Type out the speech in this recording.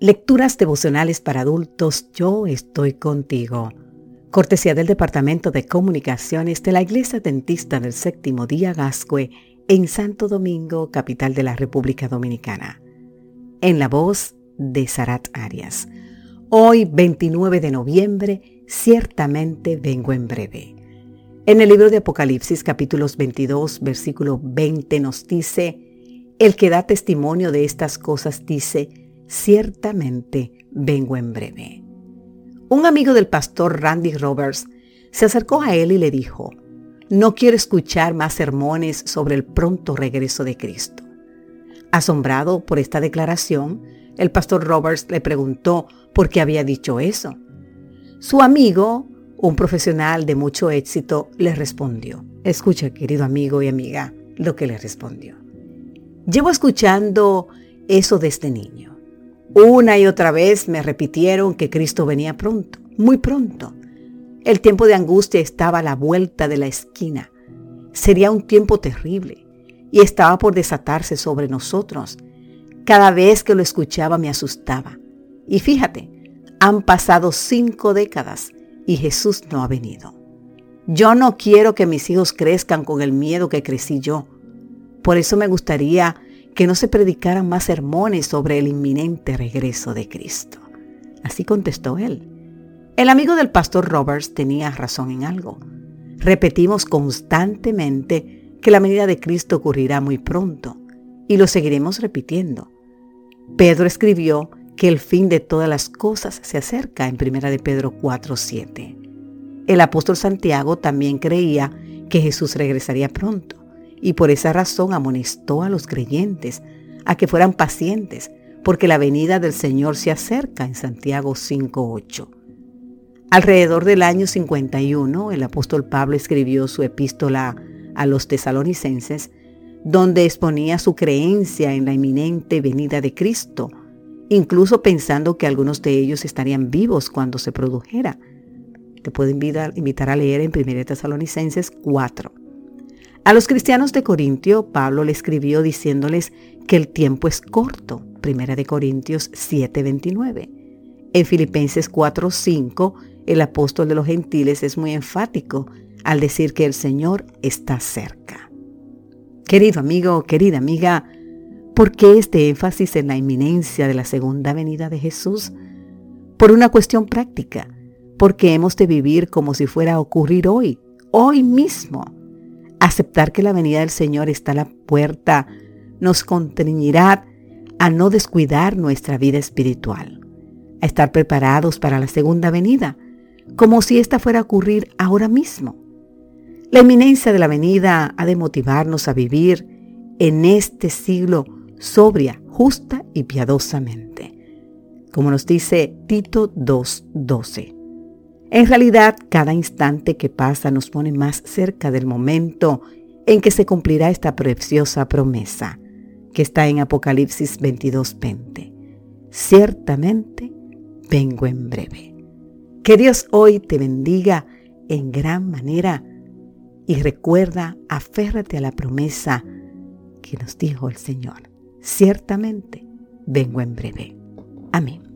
Lecturas devocionales para adultos, yo estoy contigo. Cortesía del Departamento de Comunicaciones de la Iglesia Dentista del Séptimo Día Gascue en Santo Domingo, capital de la República Dominicana. En la voz de Sarat Arias. Hoy, 29 de noviembre, ciertamente vengo en breve. En el libro de Apocalipsis capítulos 22, versículo 20 nos dice, el que da testimonio de estas cosas dice, ciertamente vengo en breve. Un amigo del pastor Randy Roberts se acercó a él y le dijo, no quiero escuchar más sermones sobre el pronto regreso de Cristo. Asombrado por esta declaración, el pastor Roberts le preguntó por qué había dicho eso. Su amigo, un profesional de mucho éxito, le respondió. Escucha, querido amigo y amiga, lo que le respondió. Llevo escuchando eso desde niño. Una y otra vez me repitieron que Cristo venía pronto, muy pronto. El tiempo de angustia estaba a la vuelta de la esquina. Sería un tiempo terrible y estaba por desatarse sobre nosotros. Cada vez que lo escuchaba me asustaba. Y fíjate, han pasado cinco décadas y Jesús no ha venido. Yo no quiero que mis hijos crezcan con el miedo que crecí yo. Por eso me gustaría que no se predicaran más sermones sobre el inminente regreso de Cristo. Así contestó él. El amigo del pastor Roberts tenía razón en algo. Repetimos constantemente que la venida de Cristo ocurrirá muy pronto y lo seguiremos repitiendo. Pedro escribió que el fin de todas las cosas se acerca en 1 de Pedro 4:7. El apóstol Santiago también creía que Jesús regresaría pronto y por esa razón amonestó a los creyentes a que fueran pacientes, porque la venida del Señor se acerca en Santiago 5.8. Alrededor del año 51, el apóstol Pablo escribió su epístola a los tesalonicenses, donde exponía su creencia en la inminente venida de Cristo, incluso pensando que algunos de ellos estarían vivos cuando se produjera. Te puedo invitar, a leer en 1 Tesalonicenses 4. A los cristianos de Corintio, Pablo le escribió diciéndoles que el tiempo es corto, 1 de Corintios 7:29. En Filipenses 4:5, el apóstol de los gentiles es muy enfático al decir que el Señor está cerca. Querido amigo, querida amiga, ¿por qué este énfasis en la inminencia de la segunda venida de Jesús? Por una cuestión práctica, porque hemos de vivir como si fuera a ocurrir hoy, hoy mismo Aceptar que la venida del Señor está a la puerta nos contreñirá a no descuidar nuestra vida espiritual, a estar preparados para la segunda venida, como si esta fuera a ocurrir ahora mismo. La inminencia de la venida ha de motivarnos a vivir en este siglo sobria, justa y piadosamente, como nos dice Tito 2.12. En realidad, cada instante que pasa nos pone más cerca del momento en que se cumplirá esta preciosa promesa que está en Apocalipsis 22:20. Ciertamente vengo en breve. Que Dios hoy te bendiga en gran manera y recuerda, aférrate a la promesa que nos dijo el Señor. Ciertamente vengo en breve. Amén.